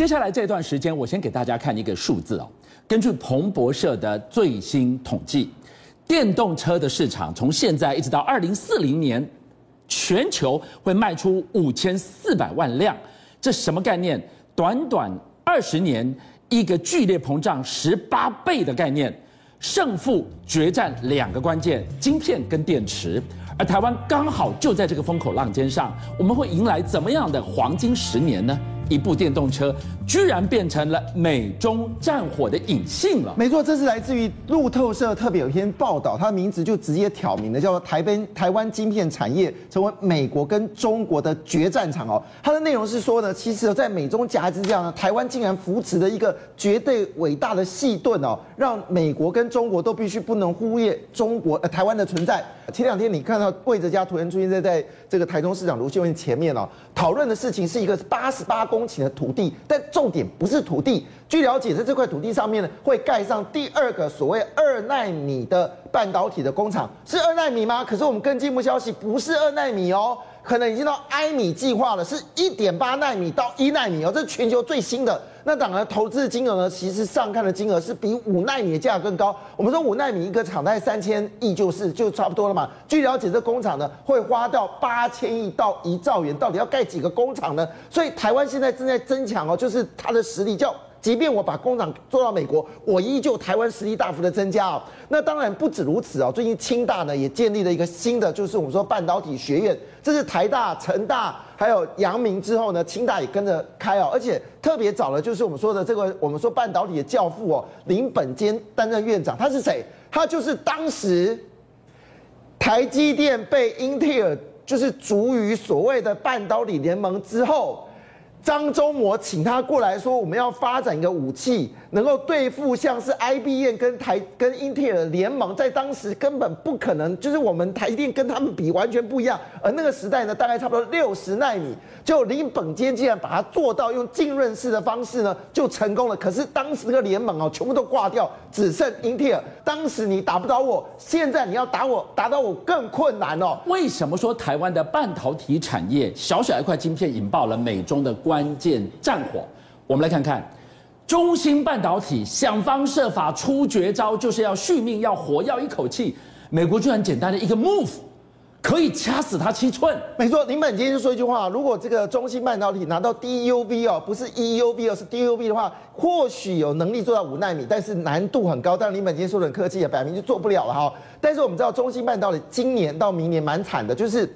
接下来这段时间，我先给大家看一个数字哦。根据彭博社的最新统计，电动车的市场从现在一直到二零四零年，全球会卖出五千四百万辆。这什么概念？短短二十年，一个剧烈膨胀十八倍的概念。胜负决战两个关键：晶片跟电池。而台湾刚好就在这个风口浪尖上，我们会迎来怎么样的黄金十年呢？一部电动车居然变成了美中战火的引信了。没错，这是来自于路透社特别有一篇报道，它的名字就直接挑明了，叫做“台湾台湾晶片产业成为美国跟中国的决战场”哦。它的内容是说呢，其实，在美中夹击之下呢，台湾竟然扶持了一个绝对伟大的细盾哦，让美国跟中国都必须不能忽略中国呃台湾的存在。前两天你看到魏哲家突然出现在在这个台中市长卢秀燕前面哦，讨论的事情是一个八十八公。公顷的土地，但重点不是土地。据了解，在这块土地上面呢，会盖上第二个所谓二纳米的半导体的工厂，是二纳米吗？可是我们更进一步消息，不是二纳米哦。可能已经到埃米计划了，是一点八纳米到一纳米哦，这是全球最新的。那当然，投资金额呢，其实上看的金额是比五奈米的价格更高。我们说五奈米一个厂大概三千亿，就是就差不多了嘛。据了解，这工厂呢会花到八千亿到一兆元，到底要盖几个工厂呢？所以台湾现在正在增强哦，就是它的实力叫。即便我把工厂做到美国，我依旧台湾实力大幅的增加哦。那当然不止如此哦，最近清大呢也建立了一个新的，就是我们说半导体学院，这是台大、成大还有阳明之后呢，清大也跟着开哦，而且特别找了就是我们说的这个我们说半导体的教父哦，林本坚担任院长，他是谁？他就是当时台积电被英特尔就是逐于所谓的半导体联盟之后。张忠谋请他过来说，我们要发展一个武器，能够对付像是 IBM 跟台跟英特尔联盟，在当时根本不可能，就是我们台电跟他们比完全不一样。而那个时代呢，大概差不多六十纳米，就林本坚竟然把它做到用浸润式的方式呢，就成功了。可是当时这个联盟哦，全部都挂掉，只剩英特尔。当时你打不倒我，现在你要打我，打倒我更困难哦。为什么说台湾的半导体产业小小一块晶片引爆了美中的？关键战火，我们来看看，中芯半导体想方设法出绝招，就是要续命，要活，要一口气。美国居然简单的一个 move，可以掐死他七寸。没错，林本坚就说一句话：如果这个中芯半导体拿到 DUV 哦，不是 EUV 哦，是 DUV 的话，或许有能力做到五纳米，但是难度很高。但林本坚说的很客气，摆明就做不了了哈。但是我们知道，中芯半导体今年到明年蛮惨的，就是。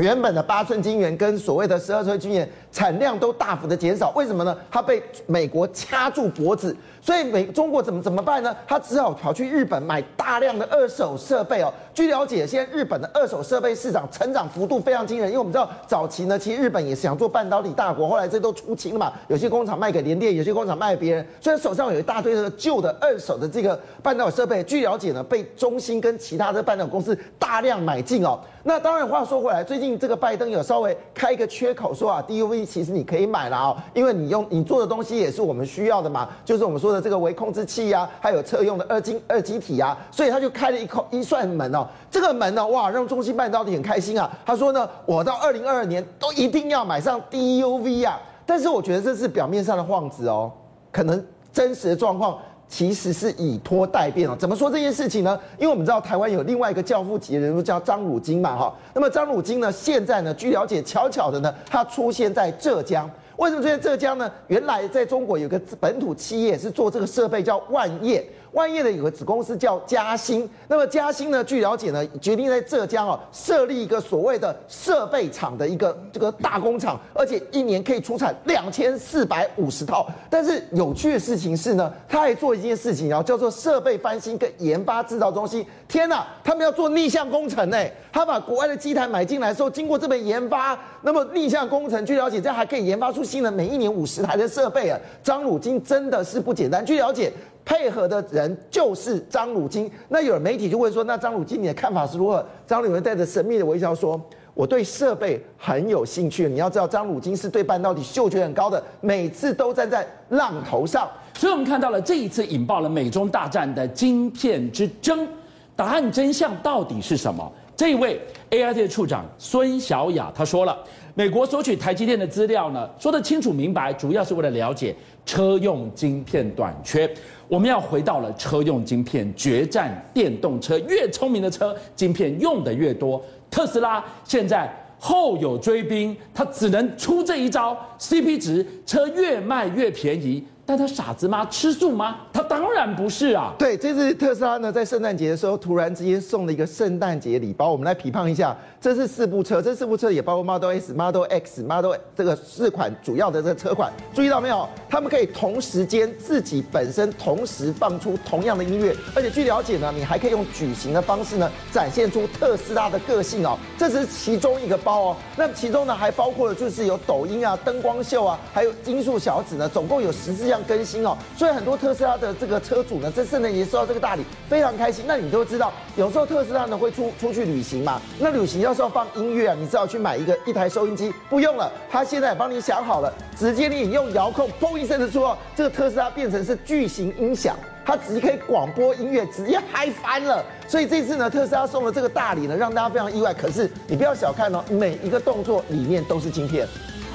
原本的八寸晶圆跟所谓的十二寸晶圆产量都大幅的减少，为什么呢？它被美国掐住脖子，所以美中国怎么怎么办呢？他只好跑去日本买大量的二手设备哦。据了解，现在日本的二手设备市场成长幅度非常惊人，因为我们知道早期呢，其实日本也是想做半导体大国，后来这都出清了嘛，有些工厂卖给联电，有些工厂卖给别人，所以手上有一大堆的旧的二手的这个半导体设备。据了解呢，被中芯跟其他的半导体公司大量买进哦。那当然，话说回来，最近这个拜登有稍微开一个缺口，说啊，DUV 其实你可以买了啊，因为你用你做的东西也是我们需要的嘛，就是我们说的这个微控制器呀，还有车用的二晶二极体啊，所以他就开了一口一扇门哦，这个门呢，哇，让中芯半导体很开心啊。他说呢，我到二零二二年都一定要买上 DUV 啊，但是我觉得这是表面上的幌子哦，可能真实的状况。其实是以拖待变哦。怎么说这件事情呢？因为我们知道台湾有另外一个教父级的人物叫张汝京嘛，哈。那么张汝京呢，现在呢，据了解，巧巧的呢，他出现在浙江。为什么出现浙江呢？原来在中国有个本土企业是做这个设备，叫万业。万业的有个子公司叫嘉兴，那么嘉兴呢，据了解呢，决定在浙江哦设立一个所谓的设备厂的一个这个大工厂，而且一年可以出产两千四百五十套。但是有趣的事情是呢，他还做一件事情，然后叫做设备翻新跟研发制造中心。天哪，他们要做逆向工程呢？他把国外的机台买进来之后，经过这边研发，那么逆向工程，据了解这样还可以研发出新了，每一年五十台的设备啊。张汝京真的是不简单。据了解。配合的人就是张汝京。那有媒体就问说：“那张汝京，你的看法是如何？”张汝京带着神秘的微笑说：“我对设备很有兴趣。你要知道，张汝京是对半导体嗅觉很高的，每次都站在浪头上。所以，我们看到了这一次引爆了美中大战的晶片之争，答案真相到底是什么？这一位 AIT 的处长孙小雅他说了。美国索取台积电的资料呢，说得清楚明白，主要是为了了解车用晶片短缺。我们要回到了车用晶片决战，电动车越聪明的车，晶片用的越多。特斯拉现在后有追兵，他只能出这一招，CP 值，车越卖越便宜。但他傻子吗？吃素吗？他当然不是啊。对，这次特斯拉呢，在圣诞节的时候突然之间送了一个圣诞节礼包。我们来批判一下，这是四部车，这四部车也包括 Model S、Model X、Model 这个四款主要的这个车款。注意到没有？他们可以同时间自己本身同时放出同样的音乐，而且据了解呢，你还可以用矩形的方式呢，展现出特斯拉的个性哦。这是其中一个包哦。那其中呢，还包括了就是有抖音啊、灯光秀啊，还有音速小子呢，总共有十四样更新哦，所以很多特斯拉的这个车主呢，这圣诞节收到这个大礼，非常开心。那你都知道，有时候特斯拉呢会出出去旅行嘛，那旅行要是要放音乐啊，你只好去买一个一台收音机，不用了，他现在帮你想好了，直接你用遥控，嘣一声的说，这个特斯拉变成是巨型音响，它直接可以广播音乐，直接嗨翻了。所以这次呢，特斯拉送了这个大礼呢，让大家非常意外。可是你不要小看哦，每一个动作里面都是晶片。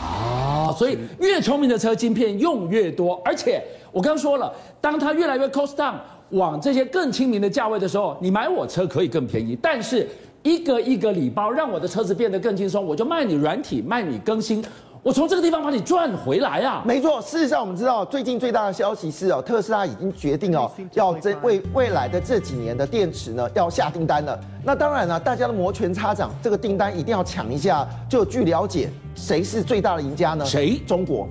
啊，所以越聪明的车晶片用越多，而且我刚说了，当它越来越 cost down，往这些更亲民的价位的时候，你买我车可以更便宜，但是一个一个礼包让我的车子变得更轻松，我就卖你软体，卖你更新。我从这个地方把你赚回来啊！没错，事实上我们知道，最近最大的消息是哦，特斯拉已经决定哦，要这为未来的这几年的电池呢，要下订单了。那当然了，大家的摩拳擦掌，这个订单一定要抢一下。就据了解，谁是最大的赢家呢？谁？中国。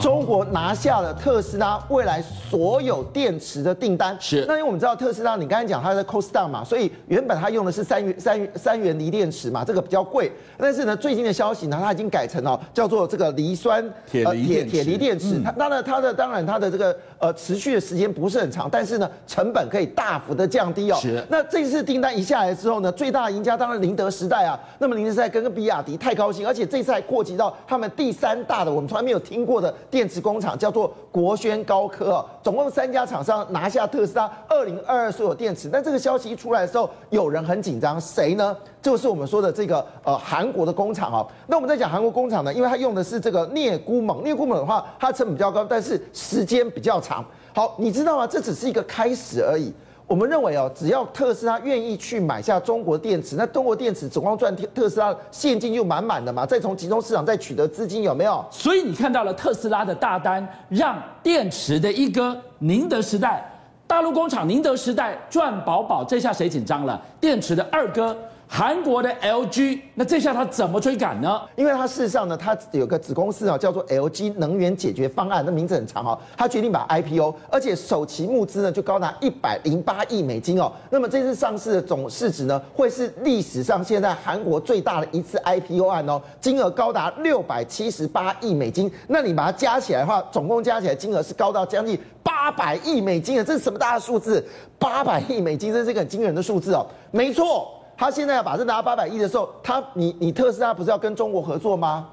中国拿下了特斯拉未来所有电池的订单，是。那因为我们知道特斯拉，你刚才讲它的 cost down 嘛，所以原本它用的是三元三元三元锂电池嘛，这个比较贵。但是呢，最近的消息呢，它已经改成哦，叫做这个锂酸铁锂电铁锂电池。它它的它的当然它的这个呃持续的时间不是很长，但是呢，成本可以大幅的降低哦。是。那这次订单一下来之后呢，最大的赢家当然宁德时代啊。那么宁德时代跟个比亚迪太高兴，而且这次还扩及到他们第三大的我们从来没有听过的电池工厂。叫做国轩高科啊，总共三家厂商拿下特斯拉二零二二所有电池。但这个消息一出来的时候，有人很紧张，谁呢？就是我们说的这个呃韩国的工厂啊。那我们在讲韩国工厂呢，因为它用的是这个镍钴锰，镍钴锰的话，它成本比较高，但是时间比较长。好，你知道吗？这只是一个开始而已。我们认为哦，只要特斯拉愿意去买下中国电池，那中国电池总共赚特斯拉现金就满满的嘛，再从集中市场再取得资金，有没有？所以你看到了特斯拉的大单，让电池的一哥宁德时代大陆工厂宁德时代赚饱饱，这下谁紧张了？电池的二哥。韩国的 LG，那这下他怎么追赶呢？因为他事实上呢，他有个子公司啊，叫做 LG 能源解决方案，那名字很长哦。他决定把 IPO，而且首期募资呢就高达一百零八亿美金哦。那么这次上市的总市值呢，会是历史上现在韩国最大的一次 IPO 案哦，金额高达六百七十八亿美金。那你把它加起来的话，总共加起来金额是高到将近八百亿美金啊！这是什么大的数字？八百亿美金，这是一个很惊人的数字哦。没错。他现在要把这拿八百亿的时候，他你你特斯拉不是要跟中国合作吗？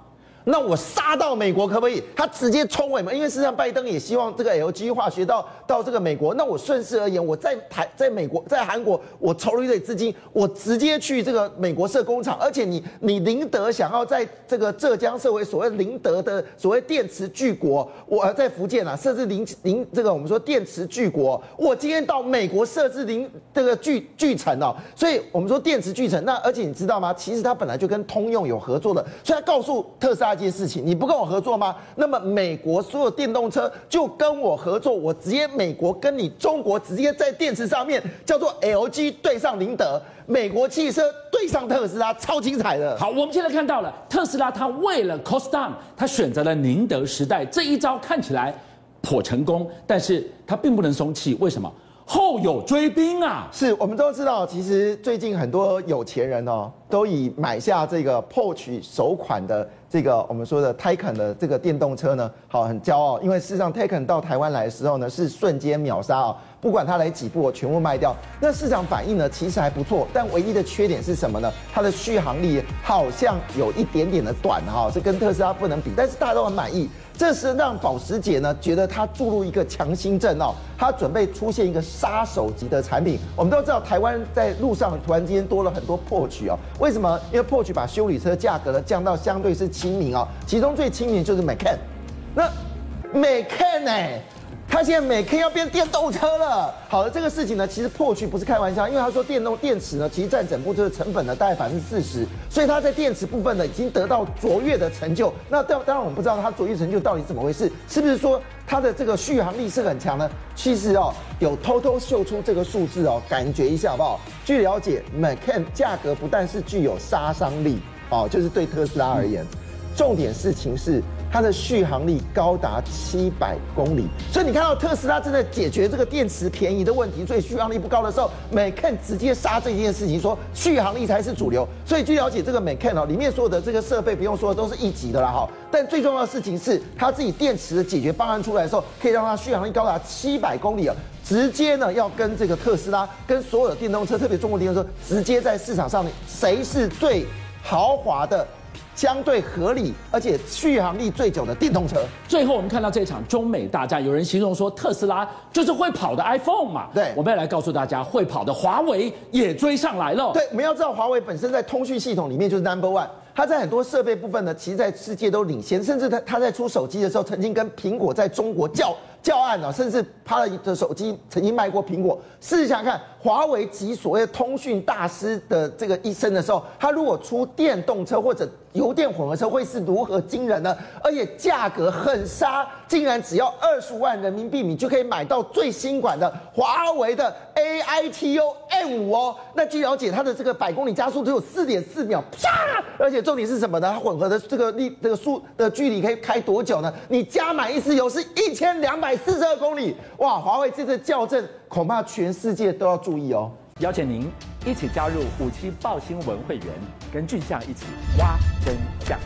那我杀到美国可不可以？他直接冲尾嘛？因为事实上拜登也希望这个 LG 化学到到这个美国。那我顺势而言，我在台在美国在韩国，我筹了一堆资金，我直接去这个美国设工厂。而且你你宁德想要在这个浙江设为所谓宁德的所谓电池巨国，我在福建啊设置宁宁这个我们说电池巨国。我今天到美国设置宁这个巨巨城哦，所以我们说电池巨城。那而且你知道吗？其实他本来就跟通用有合作的，所以他告诉特斯拉。这件事情你不跟我合作吗？那么美国所有电动车就跟我合作，我直接美国跟你中国直接在电池上面叫做 LG 对上宁德，美国汽车对上特斯拉，超精彩的。好，我们现在看到了特斯拉，它为了 cost down，它选择了宁德时代这一招看起来颇成功，但是它并不能松气，为什么？后有追兵啊！是我们都知道，其实最近很多有钱人哦，都以买下这个 Porsche 首款的这个我们说的 Taycan 的这个电动车呢，好很骄傲，因为事实上 Taycan 到台湾来的时候呢，是瞬间秒杀哦，不管它来几部，我全部卖掉。那市场反应呢，其实还不错，但唯一的缺点是什么呢？它的续航力好像有一点点的短哈，这跟特斯拉不能比，但是大家都很满意。这是让保时捷呢觉得它注入一个强心针哦，它准备出现一个杀手级的产品。我们都知道台湾在路上突然之间多了很多 Porsche 哦，为什么？因为 Porsche 把修理车价格呢降到相对是亲民哦，其中最亲民就是 Macan。那 Macan 呢？他现在每天要变电动车了。好的，这个事情呢，其实 Porsche 不是开玩笑，因为他说电动电池呢，其实占整部车的成本呢，大概百分之四十，所以他在电池部分呢，已经得到卓越的成就。那当当然我们不知道他卓越成就到底怎么回事，是不是说他的这个续航力是很强呢？其实哦，有偷偷秀出这个数字哦，感觉一下好不好？据了解，Macan 价格不但是具有杀伤力哦，就是对特斯拉而言，重点事情是。它的续航力高达七百公里，所以你看到特斯拉正在解决这个电池便宜的问题，所以续航力不高的时候，Macan 直接杀这件事情，说续航力才是主流。所以据了解，这个 Macan 哦，里面所有的这个设备不用说都是一级的啦哈。但最重要的事情是，它自己电池的解决方案出来的时候，可以让它续航力高达七百公里啊，直接呢要跟这个特斯拉跟所有的电动车，特别中国电动车，直接在市场上面谁是最豪华的？相对合理，而且续航力最久的电动车。最后，我们看到这场中美大战，有人形容说特斯拉就是会跑的 iPhone 嘛？对，我们要来告诉大家，会跑的华为也追上来了。对，我们要知道华为本身在通讯系统里面就是 Number One，它在很多设备部分呢，其实在世界都领先，甚至它它在出手机的时候，曾经跟苹果在中国叫。教案呢，甚至他的手机曾经卖过苹果。试想看，华为及所谓通讯大师的这个一生的时候，他如果出电动车或者油电混合车，会是如何惊人呢？而且价格很杀，竟然只要二十万人民币，你就可以买到最新款的华为的 AITO M5 哦。那据了解，它的这个百公里加速只有四点四秒，啪！而且重点是什么呢？它混合的这个力这个速的距离可以开多久呢？你加满一次油是一千两百。四十二公里，哇！华为这次校正，恐怕全世界都要注意哦。邀请您一起加入五七报新闻会员，跟俊相一起挖真相。